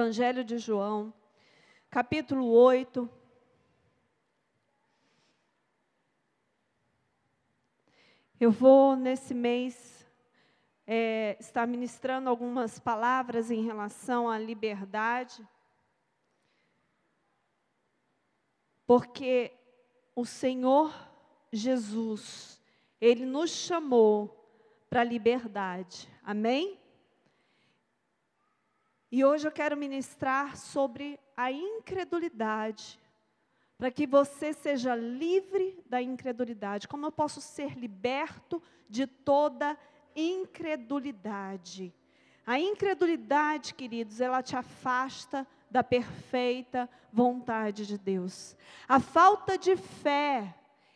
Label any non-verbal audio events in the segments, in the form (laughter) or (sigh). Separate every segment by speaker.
Speaker 1: Evangelho de João, capítulo 8. Eu vou, nesse mês, é, estar ministrando algumas palavras em relação à liberdade, porque o Senhor Jesus, Ele nos chamou para a liberdade, amém? E hoje eu quero ministrar sobre a incredulidade, para que você seja livre da incredulidade. Como eu posso ser liberto de toda incredulidade? A incredulidade, queridos, ela te afasta da perfeita vontade de Deus. A falta de fé,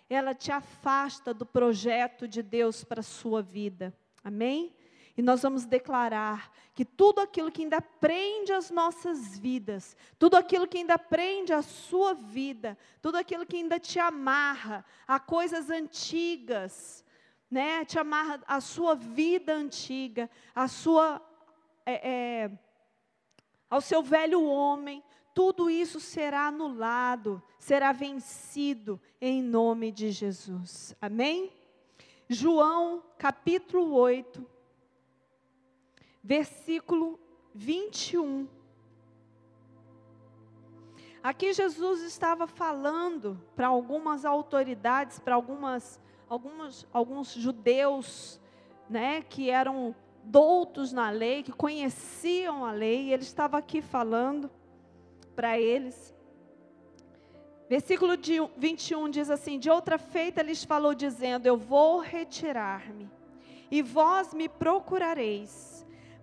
Speaker 1: ela te afasta do projeto de Deus para a sua vida. Amém? E nós vamos declarar que tudo aquilo que ainda prende as nossas vidas, tudo aquilo que ainda prende a sua vida, tudo aquilo que ainda te amarra a coisas antigas, né? Te amarra a sua vida antiga, a sua, é, é, ao seu velho homem, tudo isso será anulado, será vencido em nome de Jesus. Amém? João capítulo 8 versículo 21. Aqui Jesus estava falando para algumas autoridades, para algumas, algumas, alguns judeus, né, que eram doutos na lei, que conheciam a lei, ele estava aqui falando para eles. Versículo 21 diz assim: De outra feita lhes falou, dizendo: Eu vou retirar-me, e vós me procurareis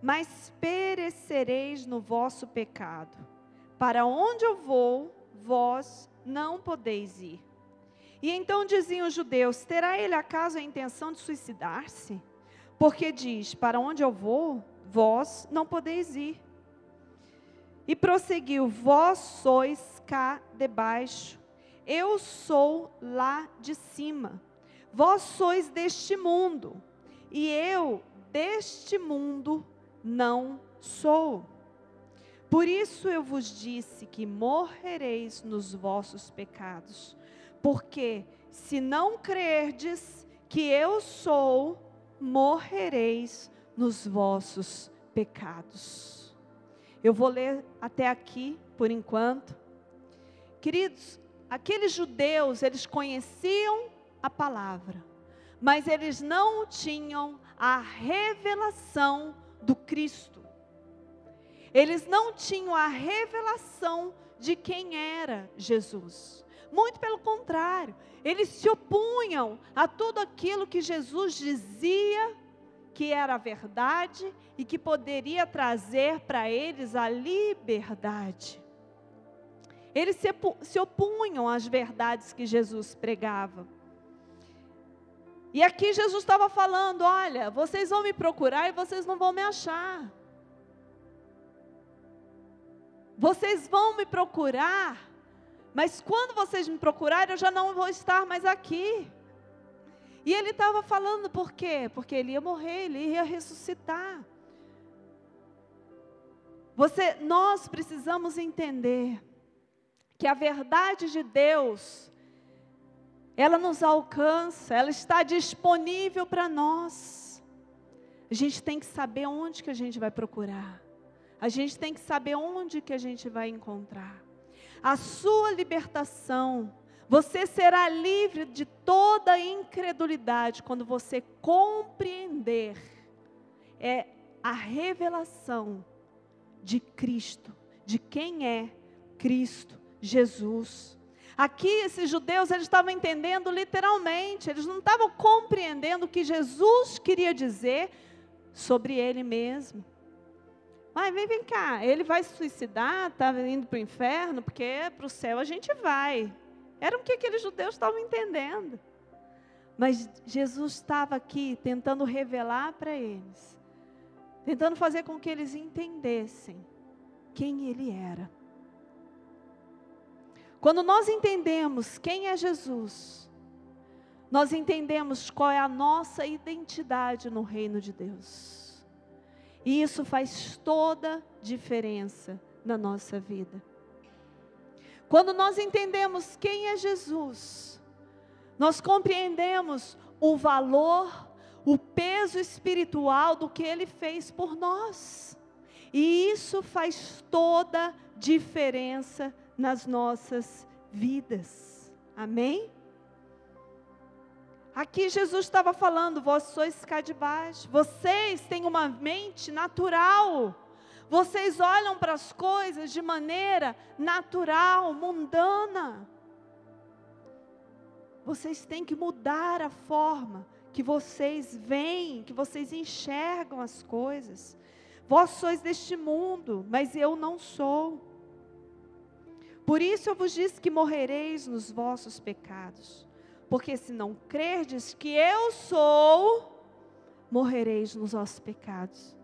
Speaker 1: mas perecereis no vosso pecado. Para onde eu vou, vós não podeis ir. E então diziam os judeus: Terá ele acaso a intenção de suicidar-se? Porque diz: Para onde eu vou, vós não podeis ir. E prosseguiu: Vós sois cá debaixo, eu sou lá de cima. Vós sois deste mundo, e eu deste mundo não sou. Por isso eu vos disse que morrereis nos vossos pecados, porque se não crerdes que eu sou, morrereis nos vossos pecados. Eu vou ler até aqui por enquanto. Queridos, aqueles judeus, eles conheciam a palavra, mas eles não tinham a revelação do Cristo. Eles não tinham a revelação de quem era Jesus. Muito pelo contrário, eles se opunham a tudo aquilo que Jesus dizia que era verdade e que poderia trazer para eles a liberdade. Eles se, se opunham às verdades que Jesus pregava. E aqui Jesus estava falando: olha, vocês vão me procurar e vocês não vão me achar. Vocês vão me procurar, mas quando vocês me procurarem, eu já não vou estar mais aqui. E ele estava falando por quê? Porque ele ia morrer, ele ia ressuscitar. Você, nós precisamos entender que a verdade de Deus ela nos alcança, ela está disponível para nós. A gente tem que saber onde que a gente vai procurar. A gente tem que saber onde que a gente vai encontrar. A sua libertação, você será livre de toda incredulidade quando você compreender é a revelação de Cristo, de quem é Cristo Jesus. Aqui esses judeus eles estavam entendendo literalmente, eles não estavam compreendendo o que Jesus queria dizer sobre ele mesmo. Mas vem, vem cá, ele vai se suicidar, está indo para o inferno, porque para o céu a gente vai. Era o que aqueles judeus estavam entendendo. Mas Jesus estava aqui tentando revelar para eles, tentando fazer com que eles entendessem quem ele era. Quando nós entendemos quem é Jesus, nós entendemos qual é a nossa identidade no reino de Deus. E isso faz toda diferença na nossa vida. Quando nós entendemos quem é Jesus, nós compreendemos o valor, o peso espiritual do que ele fez por nós. E isso faz toda diferença nas nossas vidas. Amém? Aqui Jesus estava falando, vós sois cá de baixo, vocês têm uma mente natural, vocês olham para as coisas de maneira natural, mundana. Vocês têm que mudar a forma que vocês veem, que vocês enxergam as coisas. Vós sois deste mundo, mas eu não sou. Por isso eu vos disse que morrereis nos vossos pecados. Porque se não crerdes que eu sou, morrereis nos vossos pecados.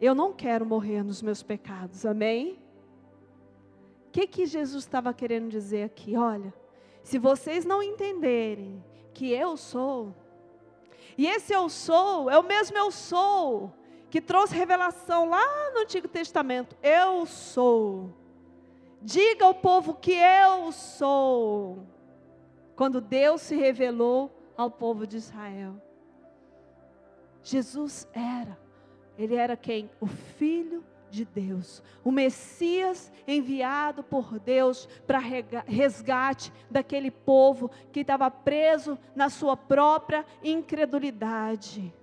Speaker 1: Eu não quero morrer nos meus pecados, amém? O que, que Jesus estava querendo dizer aqui? Olha, se vocês não entenderem que eu sou, e esse eu sou é o mesmo eu sou que trouxe revelação lá no Antigo Testamento. Eu sou. Diga ao povo que eu sou. Quando Deus se revelou ao povo de Israel. Jesus era ele era quem? O Filho de Deus, o Messias enviado por Deus para resgate daquele povo que estava preso na sua própria incredulidade.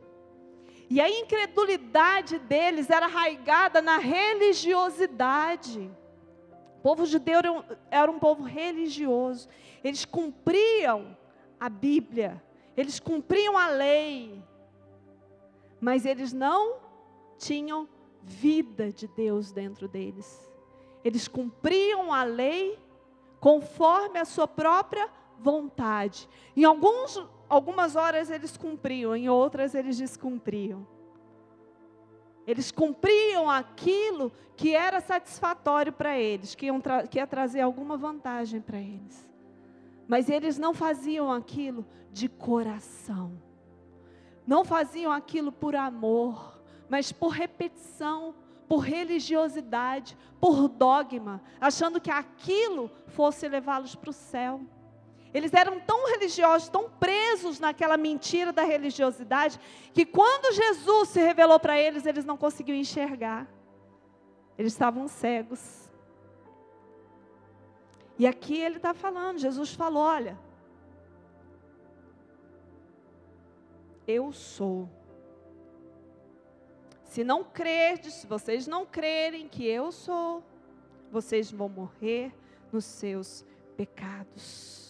Speaker 1: E a incredulidade deles era arraigada na religiosidade. O povo judeu era um, era um povo religioso. Eles cumpriam a Bíblia, eles cumpriam a lei, mas eles não tinham vida de Deus dentro deles. Eles cumpriam a lei conforme a sua própria vontade. Em alguns, algumas horas eles cumpriam, em outras eles descumpriam. Eles cumpriam aquilo que era satisfatório para eles, que, que ia trazer alguma vantagem para eles. Mas eles não faziam aquilo de coração. Não faziam aquilo por amor mas por repetição, por religiosidade, por dogma, achando que aquilo fosse levá-los para o céu. Eles eram tão religiosos, tão presos naquela mentira da religiosidade, que quando Jesus se revelou para eles, eles não conseguiam enxergar. Eles estavam cegos. E aqui ele está falando, Jesus falou: olha, eu sou. Se não crerdes, se vocês não crerem que eu sou, vocês vão morrer nos seus pecados.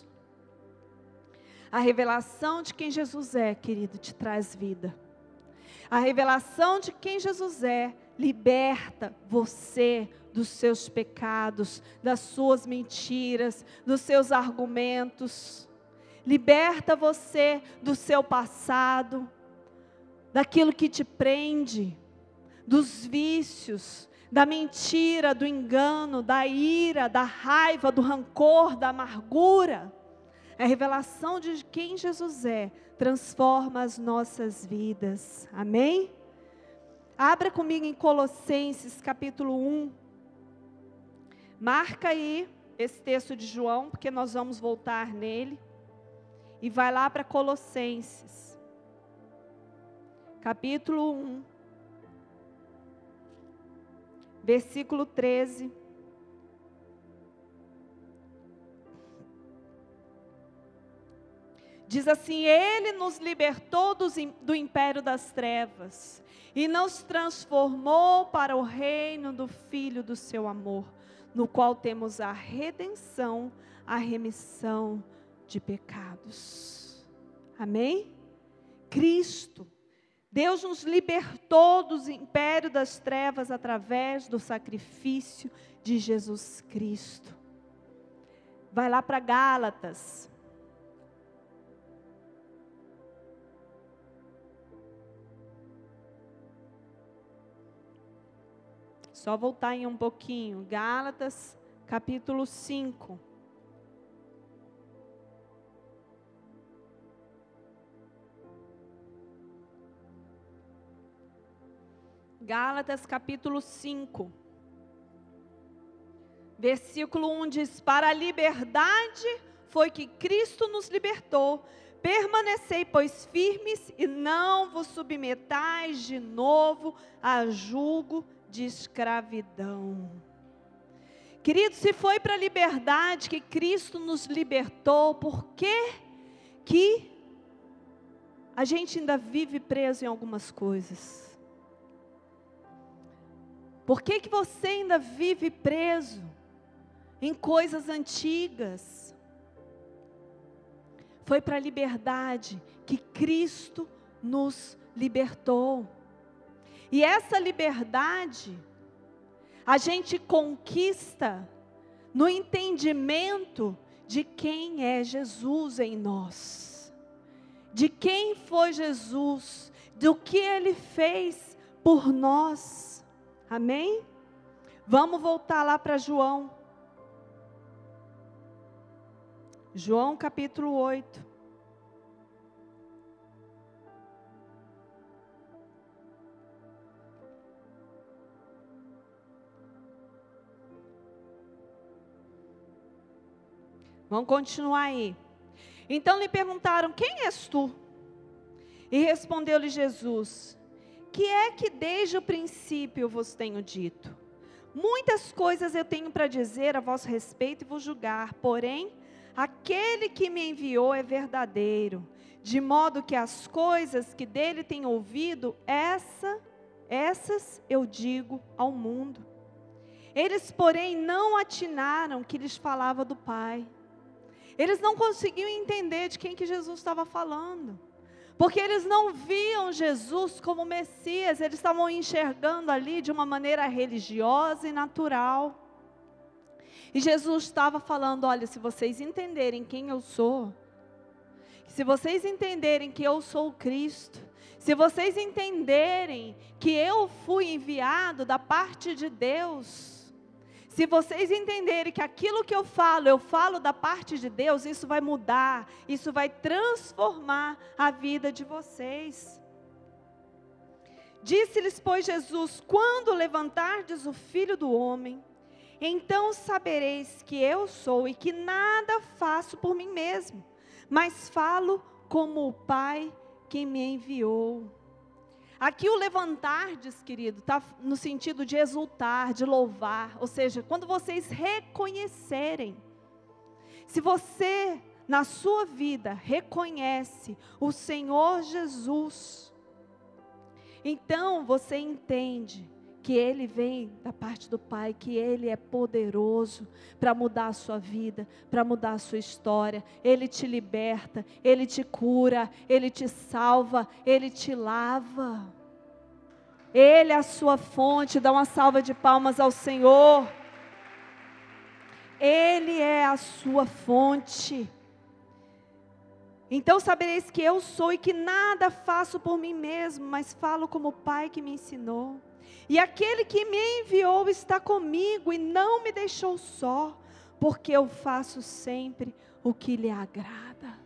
Speaker 1: A revelação de quem Jesus é, querido, te traz vida. A revelação de quem Jesus é liberta você dos seus pecados, das suas mentiras, dos seus argumentos. Liberta você do seu passado, daquilo que te prende dos vícios, da mentira, do engano, da ira, da raiva, do rancor, da amargura. A revelação de quem Jesus é transforma as nossas vidas. Amém? Abra comigo em Colossenses capítulo 1. Marca aí esse texto de João, porque nós vamos voltar nele. E vai lá para Colossenses, capítulo 1. versículo 13. Diz assim: Ele nos libertou do império das trevas e nos transformou para o reino do Filho do seu amor, no qual temos a redenção, a remissão de pecados. Amém? Cristo Deus nos libertou do império das trevas através do sacrifício de Jesus Cristo. Vai lá para Gálatas. Só voltar em um pouquinho. Gálatas, capítulo 5. Gálatas capítulo 5. Versículo 1 diz: Para a liberdade foi que Cristo nos libertou. Permanecei, pois, firmes e não vos submetais de novo a julgo de escravidão. Querido, se foi para a liberdade que Cristo nos libertou, por que que a gente ainda vive preso em algumas coisas? Por que que você ainda vive preso em coisas antigas? Foi para a liberdade que Cristo nos libertou. E essa liberdade a gente conquista no entendimento de quem é Jesus em nós, de quem foi Jesus, do que ele fez por nós. Amém? Vamos voltar lá para João. João capítulo 8. Vamos continuar aí. Então lhe perguntaram: Quem és tu? E respondeu-lhe Jesus: Que é que desde o princípio vos tenho dito? Muitas coisas eu tenho para dizer a vosso respeito e vos julgar, porém, aquele que me enviou é verdadeiro, de modo que as coisas que dele tenho ouvido, essa, essas eu digo ao mundo. Eles, porém, não atinaram que lhes falava do Pai. Eles não conseguiam entender de quem que Jesus estava falando. Porque eles não viam Jesus como Messias, eles estavam enxergando ali de uma maneira religiosa e natural. E Jesus estava falando: olha, se vocês entenderem quem eu sou, se vocês entenderem que eu sou o Cristo, se vocês entenderem que eu fui enviado da parte de Deus, se vocês entenderem que aquilo que eu falo, eu falo da parte de Deus, isso vai mudar, isso vai transformar a vida de vocês. Disse-lhes, pois, Jesus: Quando levantardes o filho do homem, então sabereis que eu sou e que nada faço por mim mesmo, mas falo como o Pai que me enviou. Aqui o levantar, diz querido, está no sentido de exultar, de louvar. Ou seja, quando vocês reconhecerem, se você na sua vida reconhece o Senhor Jesus, então você entende que Ele vem da parte do Pai, que Ele é poderoso para mudar a sua vida, para mudar a sua história. Ele te liberta, Ele te cura, Ele te salva, Ele te lava. Ele é a sua fonte, dá uma salva de palmas ao Senhor. Ele é a sua fonte. Então sabereis que eu sou e que nada faço por mim mesmo, mas falo como o Pai que me ensinou. E aquele que me enviou está comigo e não me deixou só, porque eu faço sempre o que lhe agrada.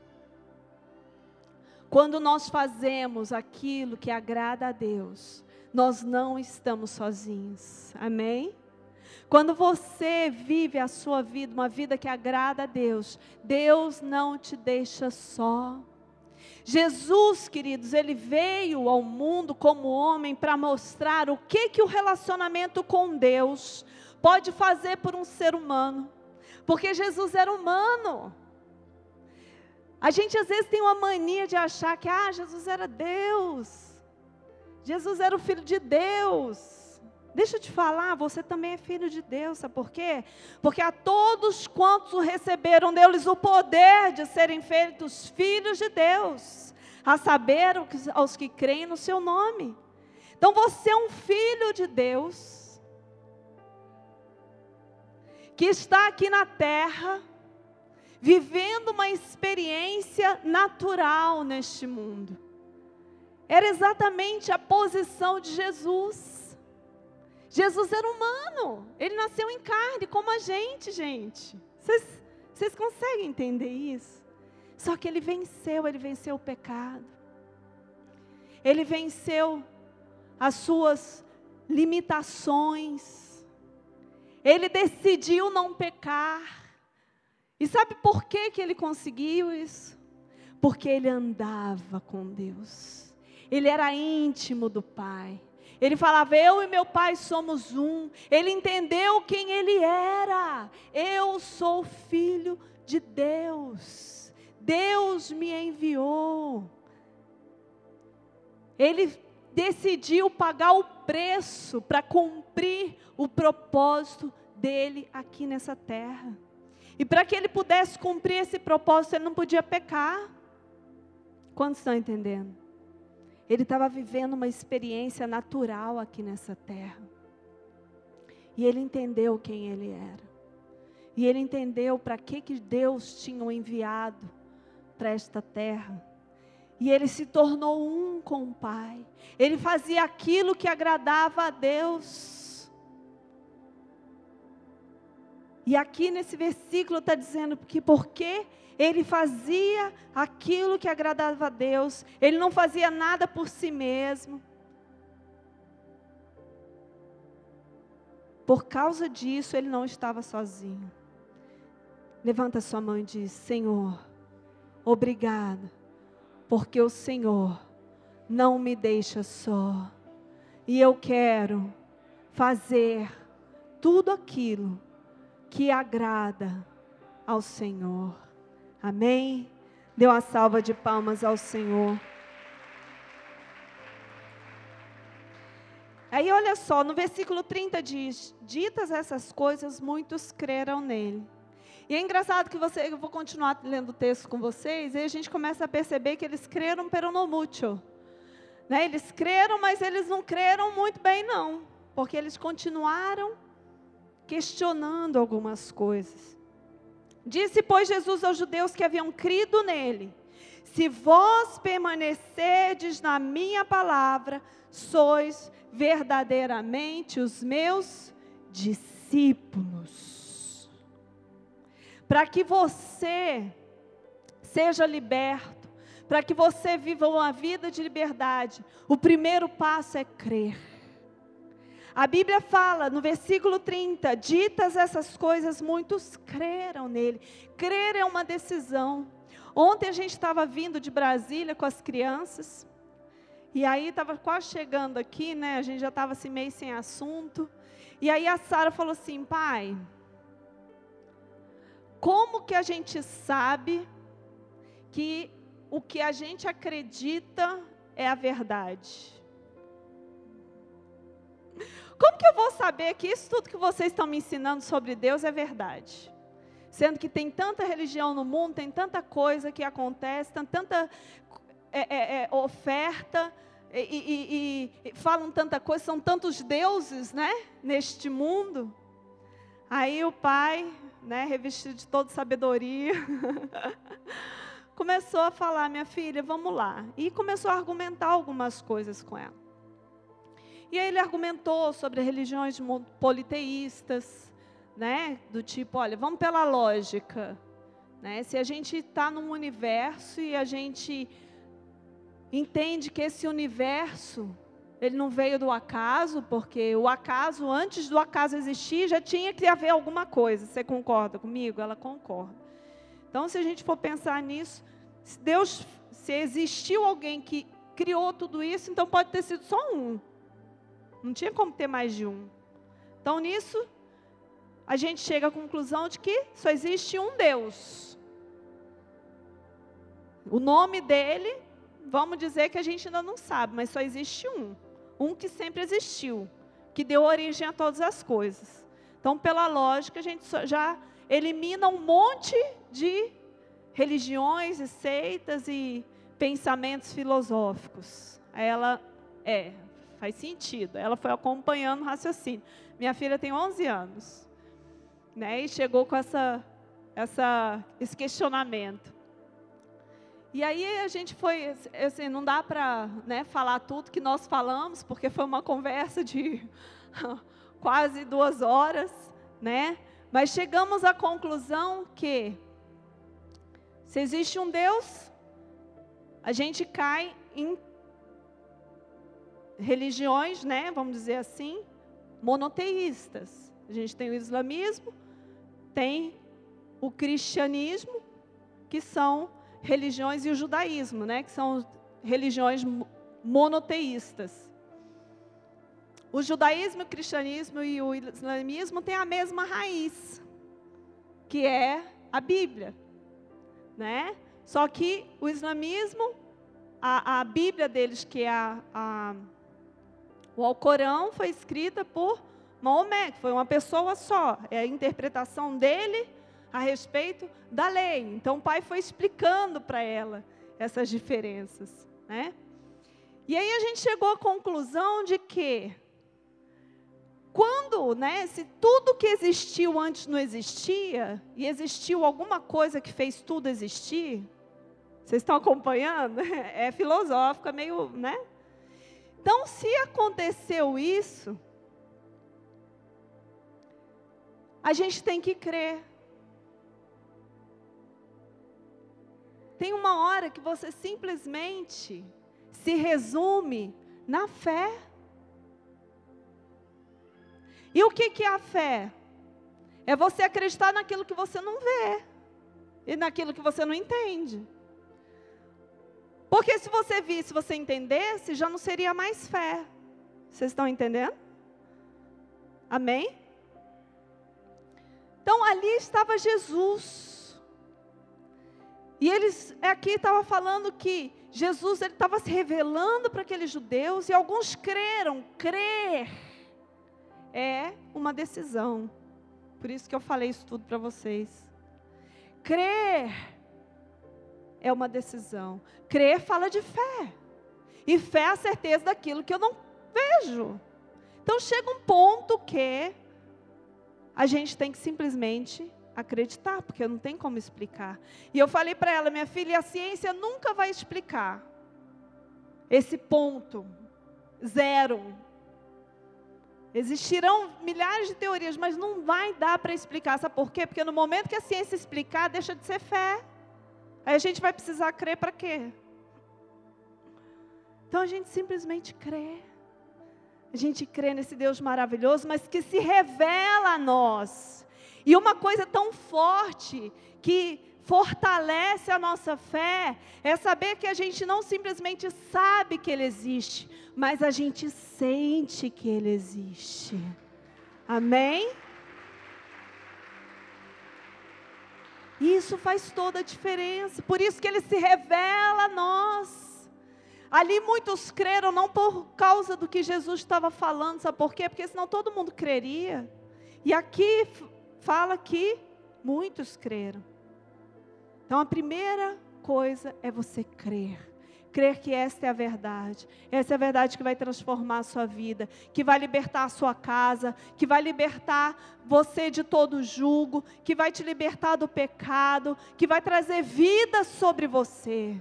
Speaker 1: Quando nós fazemos aquilo que agrada a Deus, nós não estamos sozinhos. Amém? Quando você vive a sua vida, uma vida que agrada a Deus, Deus não te deixa só. Jesus, queridos, ele veio ao mundo como homem para mostrar o que que o relacionamento com Deus pode fazer por um ser humano. Porque Jesus era humano. A gente às vezes tem uma mania de achar que ah, Jesus era Deus. Jesus era o filho de Deus. Deixa eu te falar, você também é filho de Deus, sabe por quê? Porque a todos quantos o receberam, deu-lhes o poder de serem feitos filhos de Deus, a saber, aos que creem no seu nome. Então você é um filho de Deus, que está aqui na terra, vivendo uma experiência natural neste mundo. Era exatamente a posição de Jesus. Jesus era humano, ele nasceu em carne, como a gente, gente. Vocês conseguem entender isso? Só que ele venceu, ele venceu o pecado. Ele venceu as suas limitações. Ele decidiu não pecar. E sabe por que, que ele conseguiu isso? Porque ele andava com Deus. Ele era íntimo do Pai. Ele falava: Eu e meu pai somos um. Ele entendeu quem ele era. Eu sou filho de Deus. Deus me enviou. Ele decidiu pagar o preço para cumprir o propósito dele aqui nessa terra. E para que ele pudesse cumprir esse propósito, ele não podia pecar. Quantos estão entendendo? Ele estava vivendo uma experiência natural aqui nessa terra. E ele entendeu quem ele era. E ele entendeu para que, que Deus tinha o enviado para esta terra. E ele se tornou um com o Pai. Ele fazia aquilo que agradava a Deus. E aqui nesse versículo está dizendo que porque ele fazia aquilo que agradava a Deus, ele não fazia nada por si mesmo. Por causa disso, ele não estava sozinho. Levanta sua mão e diz: Senhor, obrigado, porque o Senhor não me deixa só. E eu quero fazer tudo aquilo que agrada ao Senhor. Amém? Dê uma salva de palmas ao Senhor. Aí olha só, no versículo 30 diz: Ditas essas coisas, muitos creram nele. E é engraçado que você, eu vou continuar lendo o texto com vocês, e a gente começa a perceber que eles creram pero no mucho. Né? Eles creram, mas eles não creram muito bem não, porque eles continuaram questionando algumas coisas. Disse, pois, Jesus aos judeus que haviam crido nele: Se vós permanecerdes na minha palavra, sois verdadeiramente os meus discípulos. Para que você seja liberto, para que você viva uma vida de liberdade, o primeiro passo é crer. A Bíblia fala no versículo 30: ditas essas coisas, muitos creram nele. Crer é uma decisão. Ontem a gente estava vindo de Brasília com as crianças, e aí estava quase chegando aqui, né? A gente já estava assim meio sem assunto. E aí a Sara falou assim: pai, como que a gente sabe que o que a gente acredita é a verdade? Como que eu vou saber que isso tudo que vocês estão me ensinando sobre Deus é verdade? Sendo que tem tanta religião no mundo, tem tanta coisa que acontece, tem tanta é, é, é, oferta, e, e, e, falam tanta coisa, são tantos deuses, né, neste mundo. Aí o pai, né, revestido de toda sabedoria, (laughs) começou a falar, minha filha, vamos lá. E começou a argumentar algumas coisas com ela. E aí ele argumentou sobre religiões politeístas, né? Do tipo, olha, vamos pela lógica. Né? Se a gente está num universo e a gente entende que esse universo ele não veio do acaso, porque o acaso, antes do acaso existir, já tinha que haver alguma coisa. Você concorda comigo? Ela concorda. Então, se a gente for pensar nisso, se Deus, se existiu alguém que criou tudo isso, então pode ter sido só um. Não tinha como ter mais de um. Então, nisso, a gente chega à conclusão de que só existe um Deus. O nome dele, vamos dizer que a gente ainda não sabe, mas só existe um. Um que sempre existiu, que deu origem a todas as coisas. Então, pela lógica, a gente já elimina um monte de religiões e seitas e pensamentos filosóficos. Ela é, faz sentido. Ela foi acompanhando o raciocínio. Minha filha tem 11 anos, né? E chegou com essa, essa, esse questionamento. E aí a gente foi, assim, não dá para né, falar tudo que nós falamos, porque foi uma conversa de (laughs) quase duas horas, né? Mas chegamos à conclusão que se existe um Deus, a gente cai em religiões, né, vamos dizer assim, monoteístas. A gente tem o islamismo, tem o cristianismo, que são religiões, e o judaísmo, né, que são religiões monoteístas. O judaísmo, o cristianismo e o islamismo têm a mesma raiz, que é a Bíblia, né? Só que o islamismo, a, a Bíblia deles, que é a, a, o Alcorão, foi escrita por Maomé, que foi uma pessoa só. É a interpretação dele a respeito da lei. Então o pai foi explicando para ela essas diferenças, né? E aí a gente chegou à conclusão de que quando, né, se tudo que existiu antes não existia, e existiu alguma coisa que fez tudo existir, vocês estão acompanhando? (laughs) É filosófico, é meio, né? Então, se aconteceu isso, a gente tem que crer. Tem uma hora que você simplesmente se resume na fé. E o que, que é a fé? É você acreditar naquilo que você não vê e naquilo que você não entende. Porque se você visse, se você entendesse, já não seria mais fé. Vocês estão entendendo? Amém? Então ali estava Jesus. E eles aqui estava falando que Jesus ele estava se revelando para aqueles judeus e alguns creram. Crer é uma decisão. Por isso que eu falei isso tudo para vocês. Crer é uma decisão. Crer fala de fé. E fé é a certeza daquilo que eu não vejo. Então chega um ponto que a gente tem que simplesmente acreditar, porque não tem como explicar. E eu falei para ela, minha filha, a ciência nunca vai explicar esse ponto zero. Existirão milhares de teorias, mas não vai dar para explicar. Sabe por quê? Porque no momento que a ciência explicar, deixa de ser fé. Aí a gente vai precisar crer para quê? Então a gente simplesmente crê. A gente crê nesse Deus maravilhoso, mas que se revela a nós. E uma coisa tão forte que fortalece a nossa fé é saber que a gente não simplesmente sabe que Ele existe, mas a gente sente que Ele existe. Amém? Isso faz toda a diferença. Por isso que Ele se revela a nós. Ali muitos creram não por causa do que Jesus estava falando, sabe por quê? Porque senão todo mundo creria. E aqui fala que muitos creram. Então a primeira coisa é você crer. Crer que esta é a verdade. Essa é a verdade que vai transformar a sua vida, que vai libertar a sua casa, que vai libertar você de todo julgo, que vai te libertar do pecado, que vai trazer vida sobre você.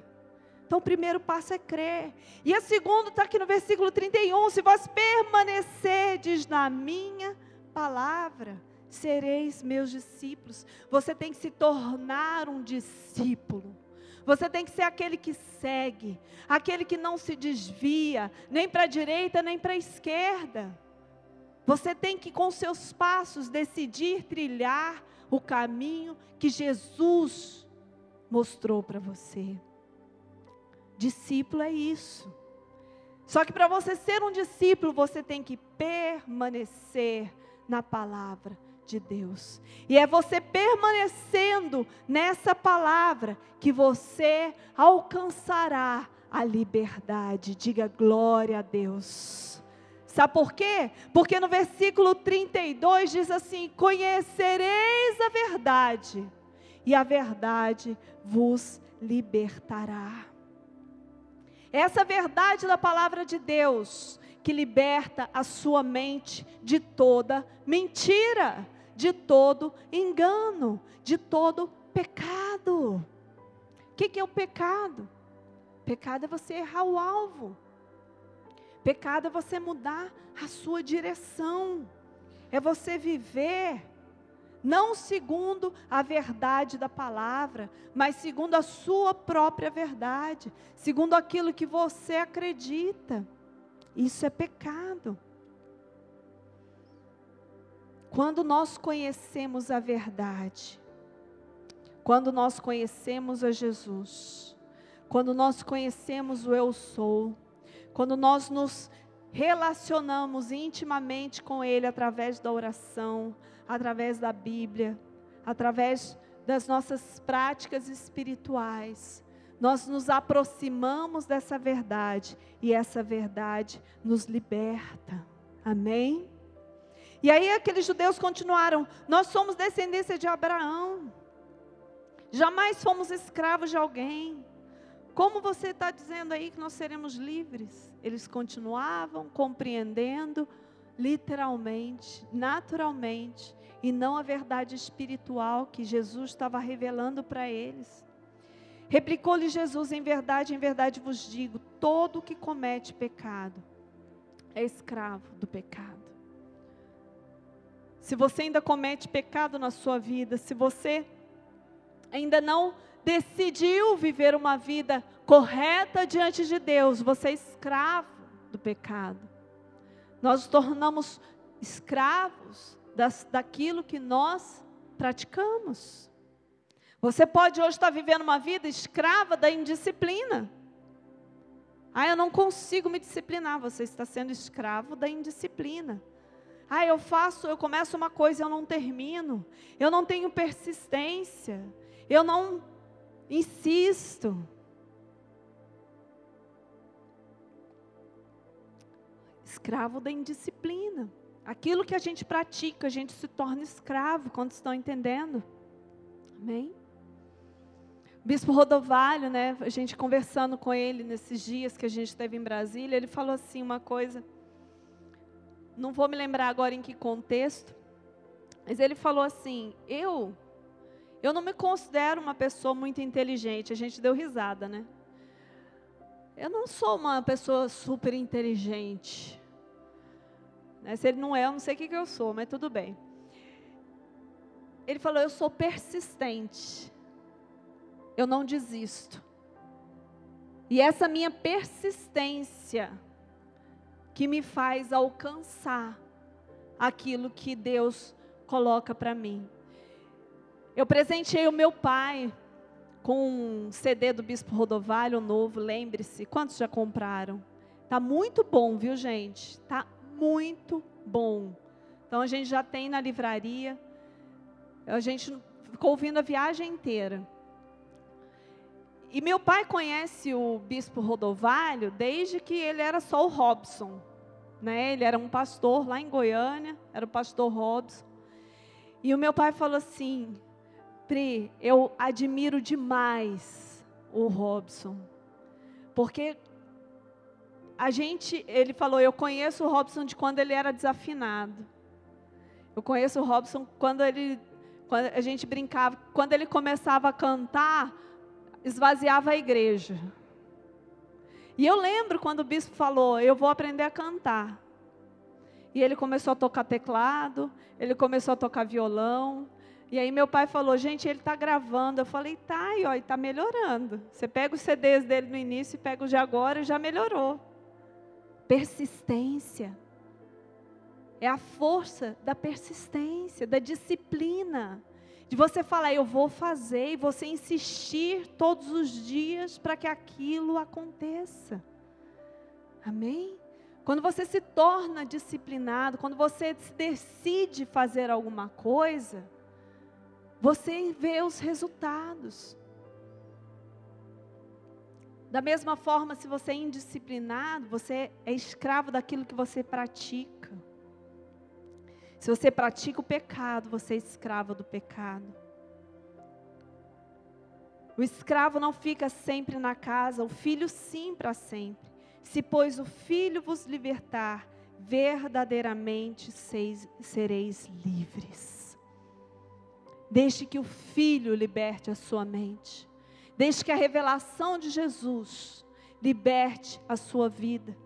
Speaker 1: Então, o primeiro passo é crer. E a segunda está aqui no versículo 31. Se vós permanecerdes na minha palavra, sereis meus discípulos. Você tem que se tornar um discípulo. Você tem que ser aquele que segue, aquele que não se desvia, nem para a direita, nem para a esquerda. Você tem que, com seus passos, decidir trilhar o caminho que Jesus mostrou para você. Discípulo é isso. Só que para você ser um discípulo, você tem que permanecer na palavra de Deus. E é você permanecendo nessa palavra que você alcançará a liberdade. Diga glória a Deus. Sabe por quê? Porque no versículo 32 diz assim: Conhecereis a verdade, e a verdade vos libertará. Essa verdade da palavra de Deus que liberta a sua mente de toda mentira, de todo engano, de todo pecado. O que, que é o pecado? Pecado é você errar o alvo. Pecado é você mudar a sua direção. É você viver não segundo a verdade da palavra, mas segundo a sua própria verdade, segundo aquilo que você acredita. Isso é pecado. Quando nós conhecemos a verdade, quando nós conhecemos a Jesus, quando nós conhecemos o Eu Sou, quando nós nos relacionamos intimamente com Ele através da oração, através da Bíblia, através das nossas práticas espirituais, nós nos aproximamos dessa verdade e essa verdade nos liberta. Amém? E aí aqueles judeus continuaram: Nós somos descendência de Abraão, jamais fomos escravos de alguém. Como você está dizendo aí que nós seremos livres? Eles continuavam compreendendo literalmente, naturalmente, e não a verdade espiritual que Jesus estava revelando para eles. Replicou-lhe Jesus: Em verdade, em verdade vos digo: todo que comete pecado é escravo do pecado. Se você ainda comete pecado na sua vida, se você ainda não decidiu viver uma vida correta diante de Deus, você é escravo do pecado. Nós nos tornamos escravos das, daquilo que nós praticamos. Você pode hoje estar vivendo uma vida escrava da indisciplina. Ah, eu não consigo me disciplinar. Você está sendo escravo da indisciplina. Ah, eu faço, eu começo uma coisa e eu não termino. Eu não tenho persistência. Eu não insisto. Escravo da indisciplina. Aquilo que a gente pratica, a gente se torna escravo, quando estão entendendo? Amém? Bispo Rodovalho, né, a gente conversando com ele nesses dias que a gente esteve em Brasília, ele falou assim uma coisa, não vou me lembrar agora em que contexto, mas ele falou assim: eu, eu não me considero uma pessoa muito inteligente. A gente deu risada, né? Eu não sou uma pessoa super inteligente. Né? Se ele não é, eu não sei o que, que eu sou, mas tudo bem. Ele falou: eu sou persistente eu não desisto. E essa minha persistência que me faz alcançar aquilo que Deus coloca para mim. Eu presenteei o meu pai com um CD do Bispo Rodovalho novo, lembre-se. Quantos já compraram? Tá muito bom, viu, gente? Tá muito bom. Então a gente já tem na livraria. A gente ficou ouvindo a viagem inteira. E meu pai conhece o bispo Rodovalho desde que ele era só o Robson. Né? Ele era um pastor lá em Goiânia, era o pastor Robson. E o meu pai falou assim: Pri, eu admiro demais o Robson. Porque a gente, ele falou, eu conheço o Robson de quando ele era desafinado. Eu conheço o Robson quando ele, quando a gente brincava, quando ele começava a cantar, esvaziava a igreja. E eu lembro quando o bispo falou: Eu vou aprender a cantar. E ele começou a tocar teclado, ele começou a tocar violão. E aí meu pai falou: Gente, ele está gravando. Eu falei: Tá, e ó, está melhorando. Você pega os CDs dele no início e pega os de agora, já melhorou. Persistência. É a força da persistência, da disciplina. De você falar, eu vou fazer, e você insistir todos os dias para que aquilo aconteça. Amém? Quando você se torna disciplinado, quando você decide fazer alguma coisa, você vê os resultados. Da mesma forma, se você é indisciplinado, você é escravo daquilo que você pratica. Se você pratica o pecado, você é escravo do pecado. O escravo não fica sempre na casa, o filho sim para sempre. Se, pois, o filho vos libertar, verdadeiramente sereis livres. Deixe que o filho liberte a sua mente. Deixe que a revelação de Jesus liberte a sua vida.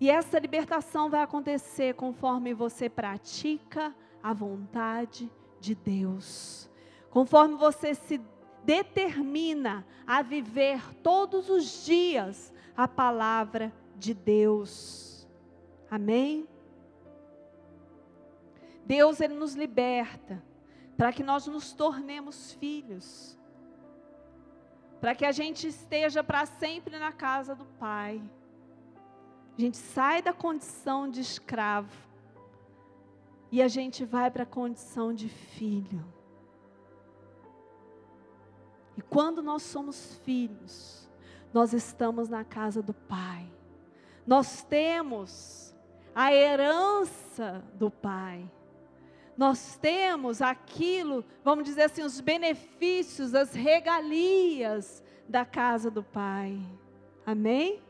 Speaker 1: E essa libertação vai acontecer conforme você pratica a vontade de Deus. Conforme você se determina a viver todos os dias a palavra de Deus. Amém? Deus ele nos liberta para que nós nos tornemos filhos. Para que a gente esteja para sempre na casa do Pai. A gente sai da condição de escravo e a gente vai para a condição de filho. E quando nós somos filhos, nós estamos na casa do Pai. Nós temos a herança do Pai. Nós temos aquilo, vamos dizer assim, os benefícios, as regalias da casa do Pai. Amém?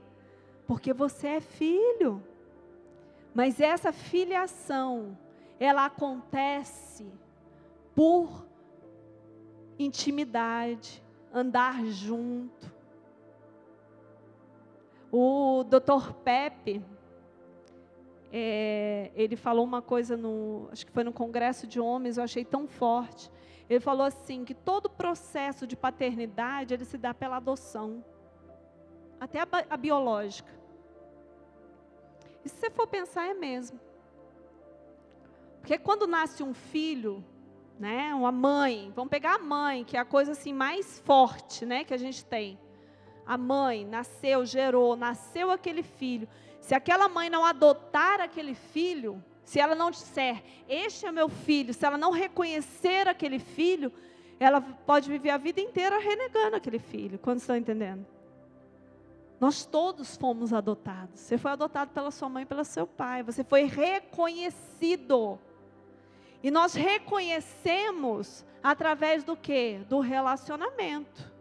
Speaker 1: Porque você é filho. Mas essa filiação, ela acontece por intimidade, andar junto. O Dr. Pepe, é, ele falou uma coisa no, acho que foi no congresso de homens, eu achei tão forte. Ele falou assim que todo processo de paternidade ele se dá pela adoção, até a, a biológica. E se você for pensar é mesmo, porque quando nasce um filho, né, uma mãe, vamos pegar a mãe, que é a coisa assim mais forte, né, que a gente tem. A mãe nasceu, gerou, nasceu aquele filho. Se aquela mãe não adotar aquele filho, se ela não disser, este é meu filho, se ela não reconhecer aquele filho, ela pode viver a vida inteira renegando aquele filho. Quando estão entendendo? Nós todos fomos adotados. Você foi adotado pela sua mãe, pelo seu pai. Você foi reconhecido. E nós reconhecemos através do que? Do relacionamento.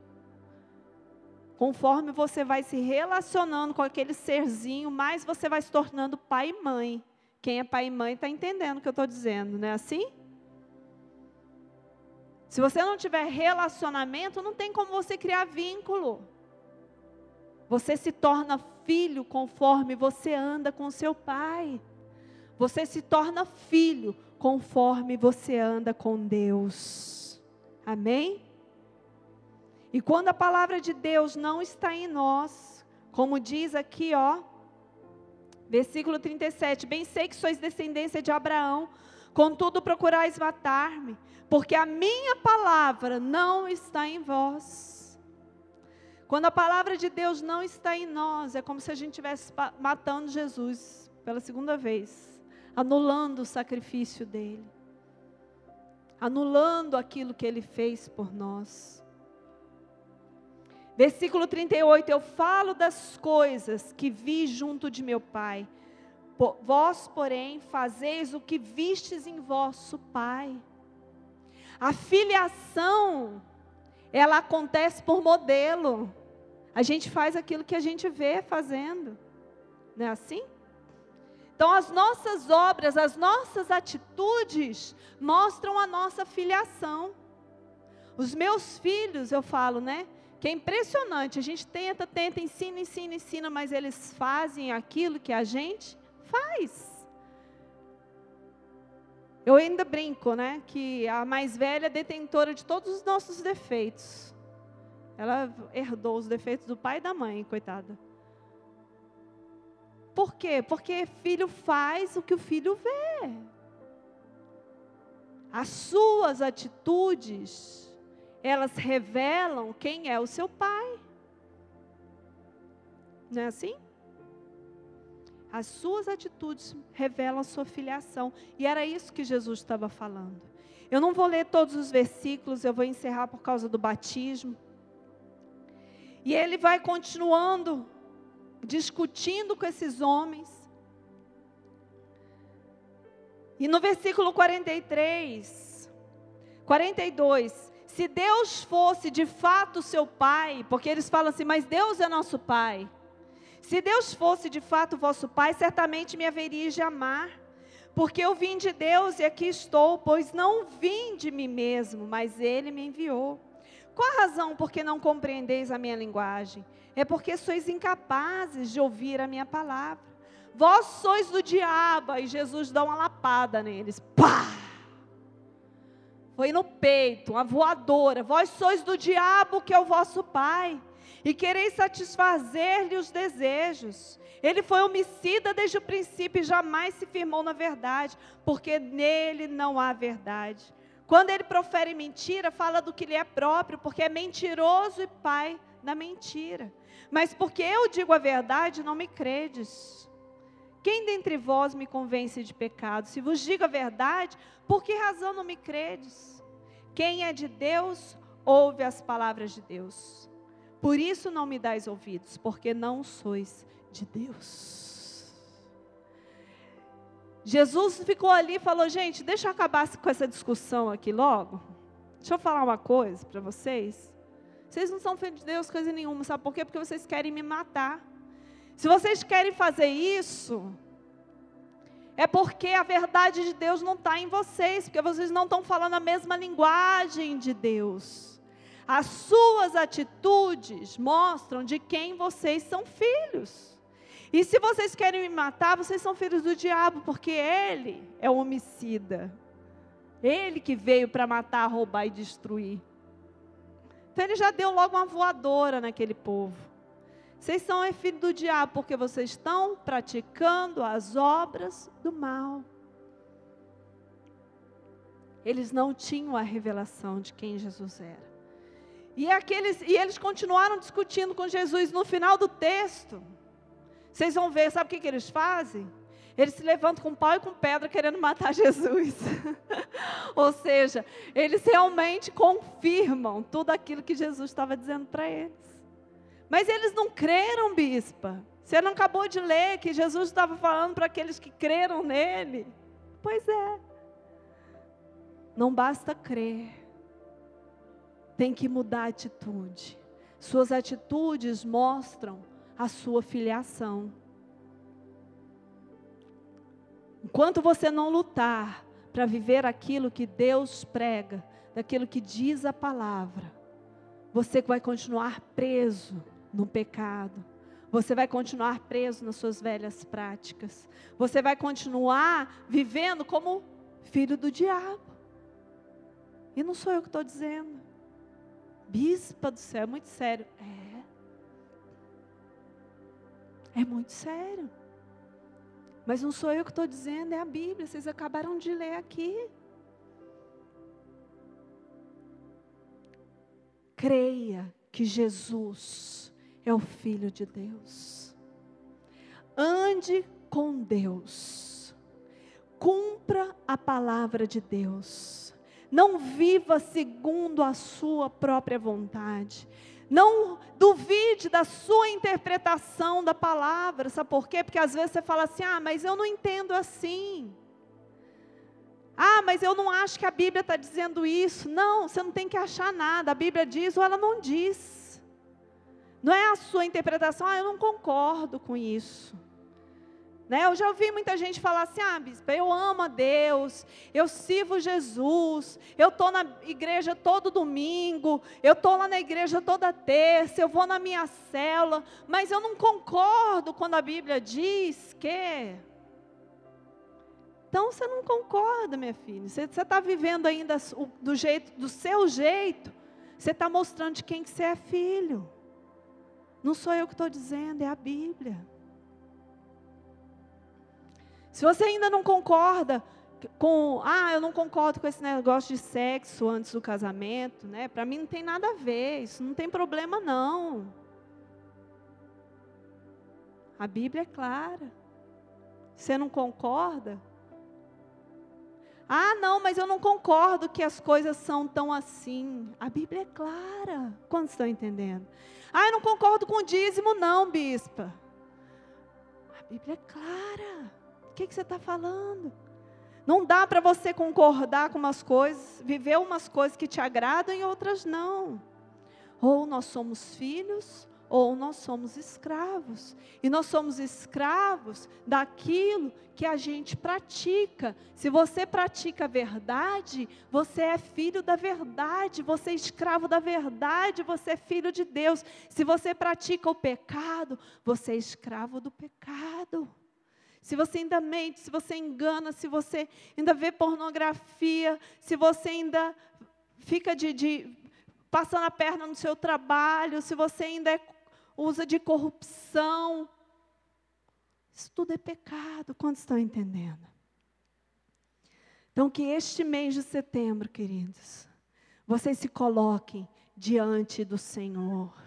Speaker 1: Conforme você vai se relacionando com aquele serzinho, mais você vai se tornando pai e mãe. Quem é pai e mãe está entendendo o que eu estou dizendo, não é assim? Se você não tiver relacionamento, não tem como você criar vínculo. Você se torna filho conforme você anda com seu pai. Você se torna filho conforme você anda com Deus. Amém? E quando a palavra de Deus não está em nós, como diz aqui, ó, versículo 37, bem sei que sois descendência de Abraão, contudo procurais matar-me, porque a minha palavra não está em vós. Quando a palavra de Deus não está em nós, é como se a gente estivesse matando Jesus pela segunda vez, anulando o sacrifício dele, anulando aquilo que ele fez por nós. Versículo 38: Eu falo das coisas que vi junto de meu Pai. Vós, porém, fazeis o que vistes em vosso Pai. A filiação, ela acontece por modelo. A gente faz aquilo que a gente vê fazendo. Não é assim? Então, as nossas obras, as nossas atitudes mostram a nossa filiação. Os meus filhos, eu falo, né? que é impressionante. A gente tenta, tenta, ensina, ensina, ensina, mas eles fazem aquilo que a gente faz. Eu ainda brinco, né, que a mais velha é detentora de todos os nossos defeitos. Ela herdou os defeitos do pai e da mãe, coitada. Por quê? Porque filho faz o que o filho vê. As suas atitudes elas revelam quem é o seu pai. Não é assim? As suas atitudes revelam a sua filiação. E era isso que Jesus estava falando. Eu não vou ler todos os versículos, eu vou encerrar por causa do batismo. E ele vai continuando, discutindo com esses homens. E no versículo 43, 42, se Deus fosse de fato seu pai, porque eles falam assim, mas Deus é nosso pai. Se Deus fosse de fato vosso pai, certamente me haveria de amar, porque eu vim de Deus e aqui estou, pois não vim de mim mesmo, mas ele me enviou. Qual a razão porque não compreendeis a minha linguagem? É porque sois incapazes de ouvir a minha palavra. Vós sois do diabo, e Jesus dá uma lapada neles. Pá! Foi no peito, uma voadora. Vós sois do diabo que é o vosso pai. e quereis satisfazer-lhe os desejos. Ele foi homicida desde o princípio e jamais se firmou na verdade, porque nele não há verdade. Quando ele profere mentira, fala do que lhe é próprio, porque é mentiroso e pai da mentira. Mas porque eu digo a verdade, não me credes. Quem dentre vós me convence de pecado? Se vos digo a verdade, por que razão não me credes? Quem é de Deus, ouve as palavras de Deus. Por isso não me dais ouvidos, porque não sois de Deus. Jesus ficou ali e falou: gente, deixa eu acabar com essa discussão aqui logo. Deixa eu falar uma coisa para vocês. Vocês não são filhos de Deus, coisa nenhuma. Sabe por quê? Porque vocês querem me matar. Se vocês querem fazer isso, é porque a verdade de Deus não está em vocês, porque vocês não estão falando a mesma linguagem de Deus. As suas atitudes mostram de quem vocês são filhos. E se vocês querem me matar, vocês são filhos do diabo, porque ele é o homicida. Ele que veio para matar, roubar e destruir. Então ele já deu logo uma voadora naquele povo. Vocês são é filho do diabo porque vocês estão praticando as obras do mal. Eles não tinham a revelação de quem Jesus era. E, aqueles, e eles continuaram discutindo com Jesus no final do texto. Vocês vão ver, sabe o que, que eles fazem? Eles se levantam com pau e com pedra querendo matar (laughs) Jesus. Ou seja, eles realmente confirmam tudo aquilo que Jesus estava dizendo para eles. Mas eles não creram, bispa. Você não acabou de ler que Jesus estava falando para aqueles que creram nele? Pois é. Não basta crer. Tem que mudar a atitude. Suas atitudes mostram a sua filiação. Enquanto você não lutar para viver aquilo que Deus prega, daquilo que diz a palavra, você vai continuar preso no pecado. Você vai continuar preso nas suas velhas práticas. Você vai continuar vivendo como filho do diabo. E não sou eu que estou dizendo. Bispa do céu, é muito sério. É. É muito sério. Mas não sou eu que estou dizendo, é a Bíblia. Vocês acabaram de ler aqui. Creia que Jesus é o Filho de Deus. Ande com Deus. Cumpra a palavra de Deus. Não viva segundo a sua própria vontade. Não duvide da sua interpretação da palavra. Sabe por quê? Porque às vezes você fala assim: ah, mas eu não entendo assim. Ah, mas eu não acho que a Bíblia está dizendo isso. Não, você não tem que achar nada. A Bíblia diz ou ela não diz. Não é a sua interpretação, ah, eu não concordo com isso. Né? Eu já ouvi muita gente falar assim: ah, bispa, eu amo a Deus, eu sirvo Jesus, eu estou na igreja todo domingo, eu estou lá na igreja toda terça, eu vou na minha célula, mas eu não concordo quando a Bíblia diz que. Então você não concorda, minha filha. Você está vivendo ainda do jeito, do seu jeito. Você está mostrando de quem que você é filho. Não sou eu que estou dizendo, é a Bíblia. Se você ainda não concorda com, ah, eu não concordo com esse negócio de sexo antes do casamento, né? Para mim não tem nada a ver, isso não tem problema não. A Bíblia é clara. Você não concorda? Ah, não, mas eu não concordo que as coisas são tão assim. A Bíblia é clara. Quantos estão entendendo? Ah, eu não concordo com o dízimo, não, bispa. A Bíblia é clara que, que você está falando? Não dá para você concordar com umas coisas, viver umas coisas que te agradam e outras não. Ou nós somos filhos, ou nós somos escravos. E nós somos escravos daquilo que a gente pratica. Se você pratica a verdade, você é filho da verdade, você é escravo da verdade, você é filho de Deus. Se você pratica o pecado, você é escravo do pecado se você ainda mente, se você engana, se você ainda vê pornografia, se você ainda fica de, de passando a perna no seu trabalho, se você ainda é, usa de corrupção. Isso tudo é pecado. Quantos estão entendendo? Então, que este mês de setembro, queridos, vocês se coloquem diante do Senhor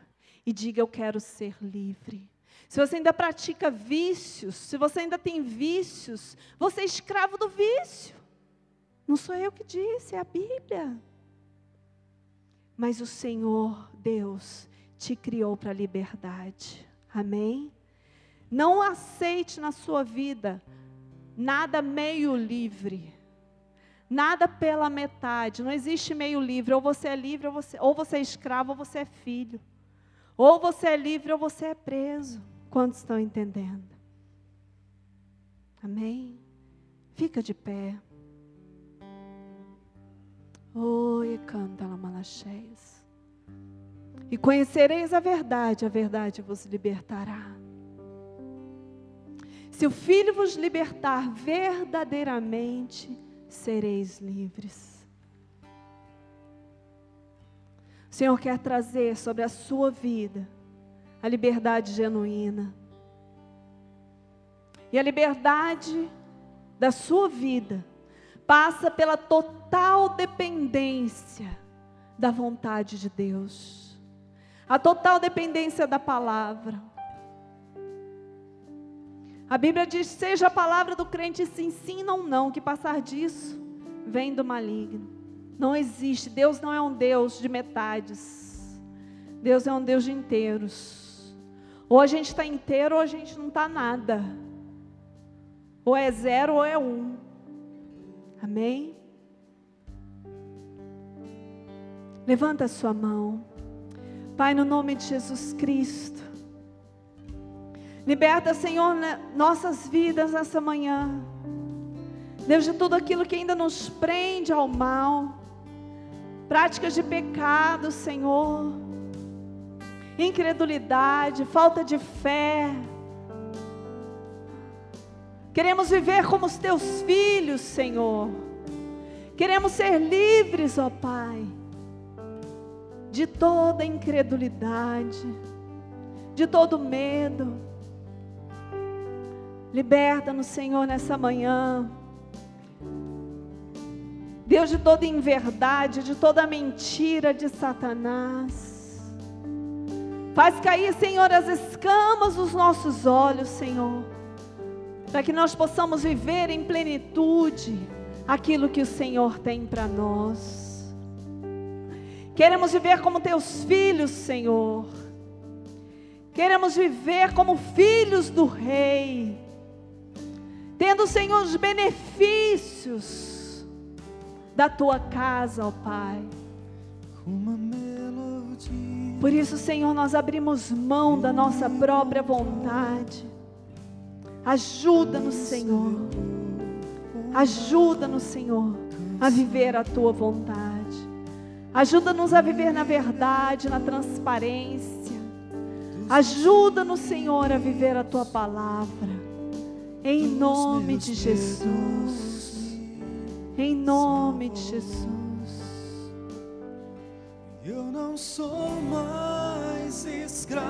Speaker 1: e diga: Eu quero ser livre. Se você ainda pratica vícios, se você ainda tem vícios, você é escravo do vício. Não sou eu que disse, é a Bíblia. Mas o Senhor, Deus, te criou para a liberdade. Amém? Não aceite na sua vida nada meio livre. Nada pela metade. Não existe meio livre. Ou você é livre, ou você, ou você é escravo, ou você é filho. Ou você é livre, ou você é preso. Quantos estão entendendo? Amém? Fica de pé. Oi, canta la malacheias. E conhecereis a verdade, a verdade vos libertará. Se o Filho vos libertar verdadeiramente, sereis livres. O Senhor quer trazer sobre a sua vida a liberdade genuína. E a liberdade da sua vida passa pela total dependência da vontade de Deus, a total dependência da palavra. A Bíblia diz: seja a palavra do crente sim, sim, não, não, que passar disso vem do maligno. Não existe, Deus não é um Deus de metades, Deus é um Deus de inteiros. Ou a gente está inteiro ou a gente não está nada. Ou é zero ou é um. Amém? Levanta a sua mão. Pai, no nome de Jesus Cristo. Liberta, Senhor, nossas vidas nessa manhã. Deus, de tudo aquilo que ainda nos prende ao mal. Práticas de pecado, Senhor incredulidade, falta de fé. Queremos viver como os teus filhos, Senhor. Queremos ser livres, ó Pai, de toda incredulidade, de todo medo. Liberta-nos, Senhor, nessa manhã. Deus, de toda inverdade, de toda mentira de Satanás. Faz cair, Senhor, as escamas dos nossos olhos, Senhor, para que nós possamos viver em plenitude aquilo que o Senhor tem para nós. Queremos viver como teus filhos, Senhor. Queremos viver como filhos do Rei, tendo, Senhor, os benefícios da tua casa, ó Pai. Uma por isso, Senhor, nós abrimos mão da nossa própria vontade. Ajuda-nos, Senhor. Ajuda-nos, Senhor, a viver a tua vontade. Ajuda-nos a viver na verdade, na transparência. Ajuda-nos, Senhor, a viver a tua palavra. Em nome de Jesus. Em nome de Jesus. Eu não sou mais escravo.